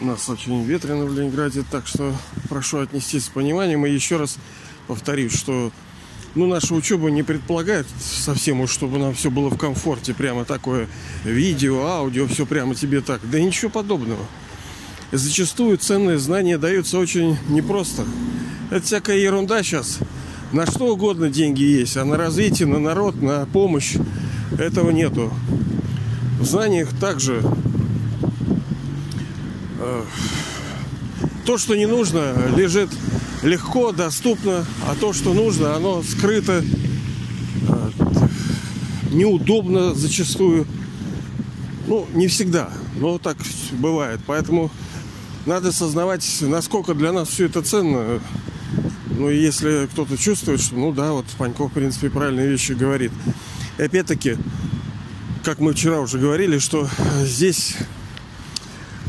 У нас очень ветрено в Ленинграде, так что прошу отнестись с пониманием. И еще раз повторюсь, что ну, наша учеба не предполагает совсем уж, чтобы нам все было в комфорте. Прямо такое видео, аудио, все прямо тебе так. Да ничего подобного. Зачастую ценные знания даются очень непросто. Это всякая ерунда сейчас. На что угодно деньги есть, а на развитие, на народ, на помощь этого нету. В знаниях также то, что не нужно, лежит легко, доступно, а то, что нужно, оно скрыто, э, неудобно зачастую. Ну, не всегда, но так бывает. Поэтому надо сознавать, насколько для нас все это ценно. Ну, если кто-то чувствует, что, ну да, вот Паньков, в принципе, правильные вещи говорит. И опять-таки, как мы вчера уже говорили, что здесь Э,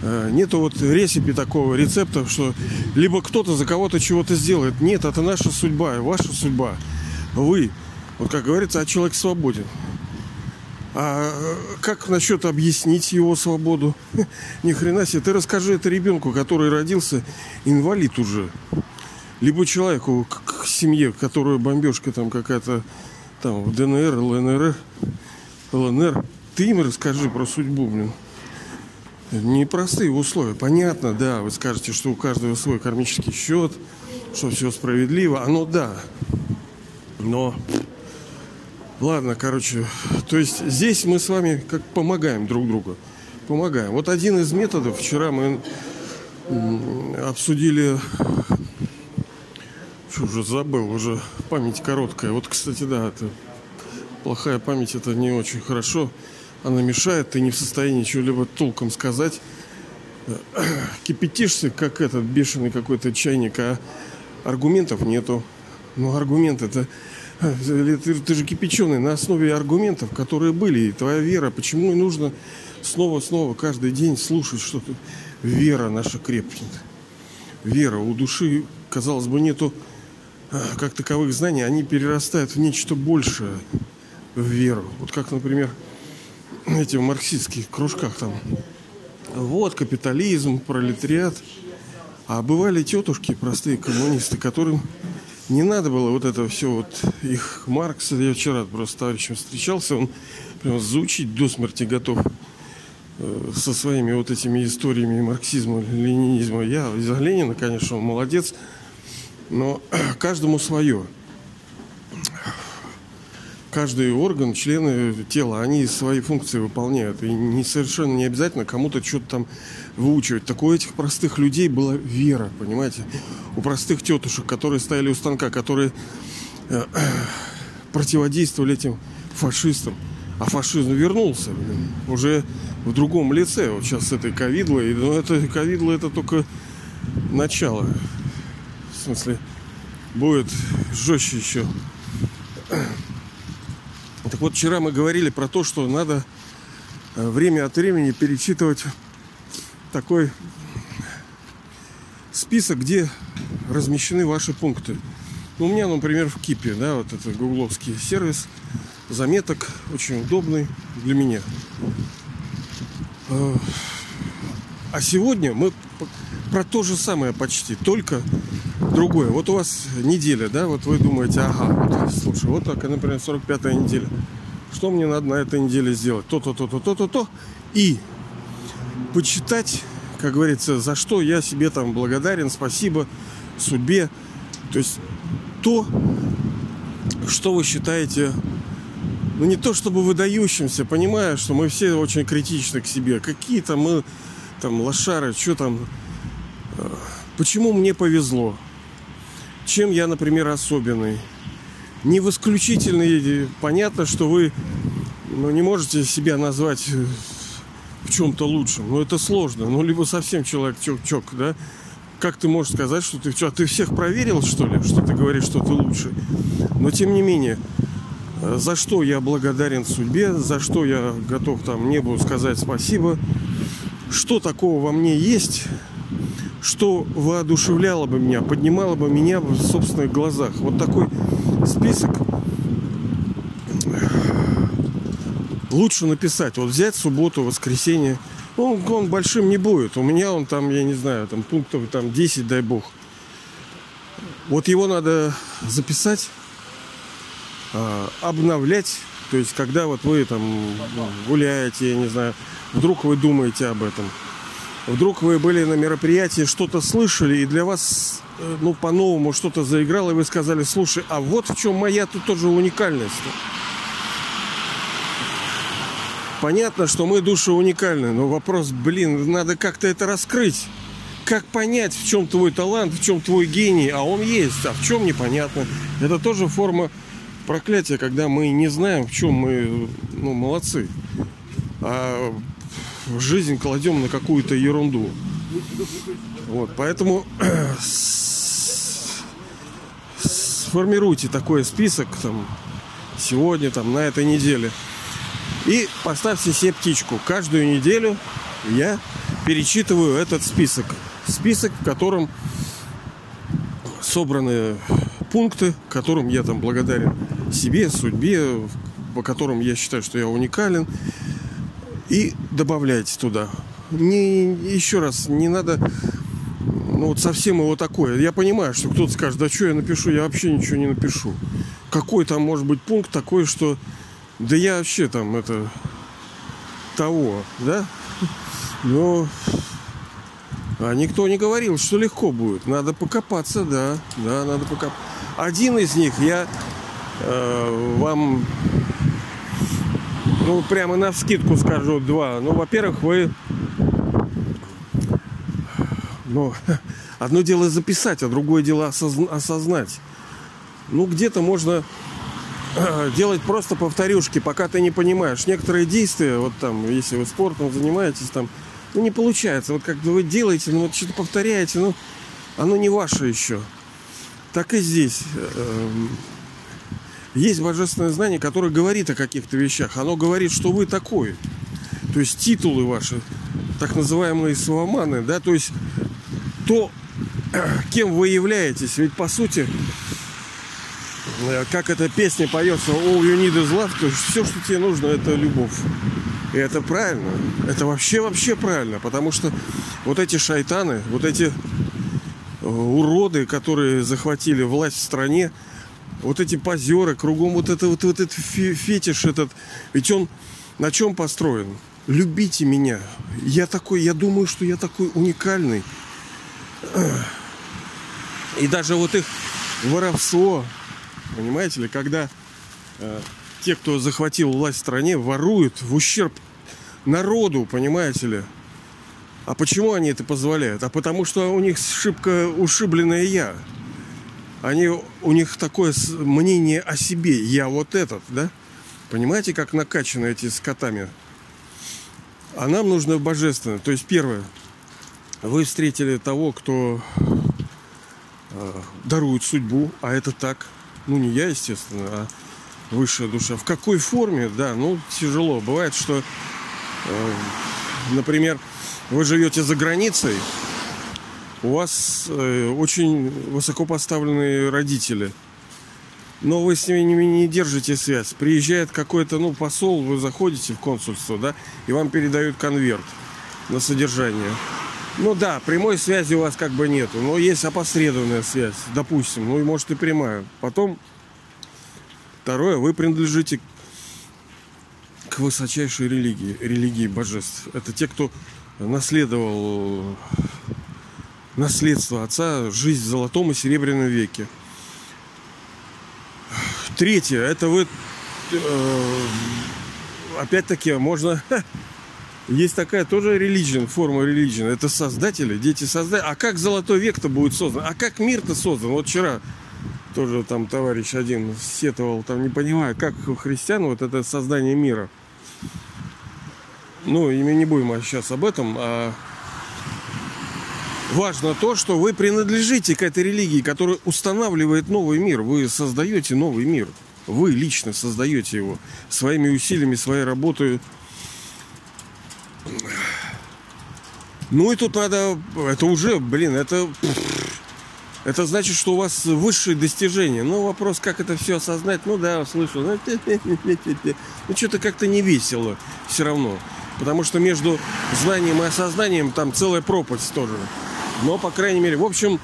нету вот рецепи такого рецепта, что либо кто-то за кого-то чего-то сделает. Нет, это наша судьба, ваша судьба. Вы, вот как говорится, а человек свободен. А э, как насчет объяснить его свободу? Ни хрена себе. Ты расскажи это ребенку, который родился инвалид уже. Либо человеку к, к семье, которую бомбежка там какая-то там в ДНР, ЛНР, ЛНР. Ты им расскажи про судьбу, блин. Непростые условия. Понятно, да, вы скажете, что у каждого свой кармический счет, что все справедливо. Оно да. Но Ладно, короче, то есть здесь мы с вами как помогаем друг другу. Помогаем. Вот один из методов, вчера мы обсудили, что уже забыл, уже память короткая. Вот, кстати, да, это плохая память, это не очень хорошо она мешает, ты не в состоянии чего-либо толком сказать. Кипятишься, как этот бешеный какой-то чайник, а аргументов нету. Ну, аргумент это... Ты, ты же кипяченый на основе аргументов, которые были. И твоя вера, почему нужно снова-снова каждый день слушать что-то. Вера наша крепнет. Вера у души, казалось бы, нету а, как таковых знаний, они перерастают в нечто большее, в веру. Вот как, например, эти в марксистских кружках там. Вот капитализм, пролетариат. А бывали тетушки, простые коммунисты, которым не надо было вот это все вот их Маркс. Я вчера просто с товарищем встречался, он прям заучить до смерти готов э, со своими вот этими историями марксизма, ленинизма. Я за Ленина, конечно, он молодец, но каждому свое каждый орган, члены тела, они свои функции выполняют. И не совершенно не обязательно кому-то что-то там выучивать. Так у этих простых людей была вера, понимаете? У простых тетушек, которые стояли у станка, которые э, противодействовали этим фашистам. А фашизм вернулся блин, уже в другом лице. Вот сейчас с этой ковидлой. Но это ковидло это только начало. В смысле, будет жестче еще. Так вот, вчера мы говорили про то, что надо э, время от времени перечитывать такой список, где размещены ваши пункты. Ну, у меня, например, в Кипе, да, вот это гугловский сервис заметок, очень удобный для меня. Э, а сегодня мы про то же самое почти, только другое. Вот у вас неделя, да, вот вы думаете, ага, вот, слушай, вот так, например, 45-я неделя. Что мне надо на этой неделе сделать? То-то, то-то, то-то, то. И почитать, как говорится, за что я себе там благодарен, спасибо судьбе. То есть то, что вы считаете, ну не то чтобы выдающимся, понимая, что мы все очень критичны к себе. Какие-то мы там лошары, что там, э, почему мне повезло, чем я, например, особенный. Не в исключительной, понятно, что вы ну, не можете себя назвать э, в чем-то лучшем. Но это сложно. Ну, либо совсем человек чок-чок, да? Как ты можешь сказать, что ты... А ты всех проверил, что ли, что ты говоришь, что ты лучший? Но, тем не менее, э, за что я благодарен судьбе, за что я готов там небу сказать спасибо, что такого во мне есть, что воодушевляло бы меня, поднимало бы меня в собственных глазах. Вот такой список лучше написать. Вот взять субботу, воскресенье, Он, он большим не будет. У меня он там, я не знаю, там пунктов там 10, дай бог. Вот его надо записать, а, обновлять. То есть, когда вот вы там гуляете, я не знаю, вдруг вы думаете об этом. Вдруг вы были на мероприятии, что-то слышали, и для вас, э, ну, по-новому что-то заиграло, и вы сказали, слушай, а вот в чем моя тут тоже уникальность. Понятно, что мы души уникальны, но вопрос, блин, надо как-то это раскрыть. Как понять, в чем твой талант, в чем твой гений, а он есть, а в чем непонятно. Это тоже форма проклятия, когда мы не знаем, в чем мы, ну, молодцы. А жизнь кладем на какую-то ерунду. Вот, поэтому сформируйте такой список там сегодня, там, на этой неделе – и поставьте себе птичку. Каждую неделю я перечитываю этот список. Список, в котором собраны пункты, которым я там благодарен себе, судьбе, по которым я считаю, что я уникален. И добавляйте туда. Не, еще раз, не надо ну вот совсем его такое. Я понимаю, что кто-то скажет, да что я напишу, я вообще ничего не напишу. Какой там может быть пункт такой, что да я вообще там это того, да? Но а никто не говорил, что легко будет. Надо покопаться, да, да, надо покопаться. Один из них я э, вам, ну, прямо на вскидку скажу два. Ну, во-первых, вы, ну, одно дело записать, а другое дело осознать. Ну, где-то можно делать просто повторюшки, пока ты не понимаешь. Некоторые действия, вот там, если вы спортом занимаетесь, там, ну, не получается. Вот как вы делаете, ну, вот что-то повторяете, ну, оно не ваше еще. Так и здесь. Есть божественное знание, которое говорит о каких-то вещах. Оно говорит, что вы такой. То есть титулы ваши, так называемые словоманы, да, то есть то, кем вы являетесь. Ведь по сути Э, как эта песня поется All you need is love, то есть все, что тебе нужно, это любовь. И это правильно. Это вообще, вообще правильно. Потому что вот эти шайтаны, вот эти э, уроды, которые захватили власть в стране, вот эти позеры, кругом вот, это, вот, вот этот фетиш этот, ведь он на чем построен? Любите меня. Я такой, я думаю, что я такой уникальный. И даже вот их воровство, Понимаете ли, когда э, те, кто захватил власть в стране, воруют в ущерб народу, понимаете ли. А почему они это позволяют? А потому что у них шибко ушибленное я. Они, у них такое мнение о себе. Я вот этот, да? Понимаете, как накачаны эти скотами? А нам нужно божественное. То есть, первое, вы встретили того, кто э, дарует судьбу, а это так – ну не я, естественно, а высшая душа. В какой форме, да, ну тяжело. Бывает, что, э, например, вы живете за границей, у вас э, очень высоко поставленные родители, но вы с ними не, держите связь. Приезжает какой-то, ну, посол, вы заходите в консульство, да, и вам передают конверт на содержание. Ну да, прямой связи у вас как бы нету, но есть опосредованная связь, допустим, ну и может и прямая. Потом, второе, вы принадлежите к высочайшей религии, религии божеств. Это те, кто наследовал наследство отца, жизнь в золотом и серебряном веке. Третье, это вы, э, опять-таки, можно Есть такая тоже религия, форма религии. Это создатели, дети создатели. А как золотой век-то будет создан? А как мир-то создан? Вот вчера тоже там товарищ один сетовал, там не понимаю, как у христиан вот это создание мира. Ну, и не будем сейчас об этом, а важно то, что вы принадлежите к этой религии, которая устанавливает новый мир. Вы создаете новый мир. Вы лично создаете его своими усилиями, своей работой, ну и тут надо, это уже, блин, это, это значит, что у вас высшие достижения. Ну вопрос, как это все осознать, ну да, слышу, ну, ну что-то как-то не весело все равно. Потому что между знанием и осознанием там целая пропасть тоже. Но, по крайней мере, в общем,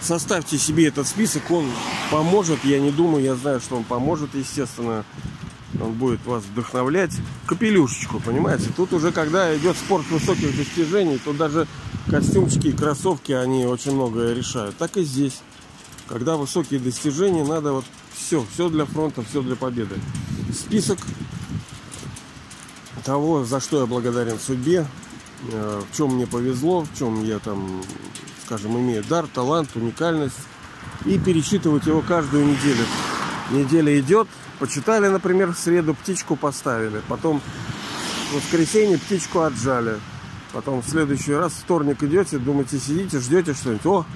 составьте себе этот список, он поможет, я не думаю, я знаю, что он поможет, естественно. Он будет вас вдохновлять. Капелюшечку, понимаете? Тут уже, когда идет спорт высоких достижений, то даже костюмчики и кроссовки, они очень многое решают. Так и здесь. Когда высокие достижения, надо вот все, все для фронта, все для победы. Список того, за что я благодарен судьбе, в чем мне повезло, в чем я там, скажем, имею дар, талант, уникальность. И перечитывать его каждую неделю. Неделя идет, почитали, например, в среду птичку поставили, потом в воскресенье птичку отжали, потом в следующий раз вторник идете, думаете, сидите, ждете что-нибудь, о,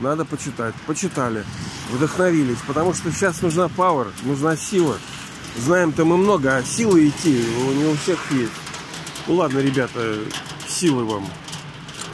надо почитать, почитали, вдохновились, потому что сейчас нужна пауэр, нужна сила. Знаем-то мы много, а силы идти не у всех есть. Ну ладно, ребята, силы вам.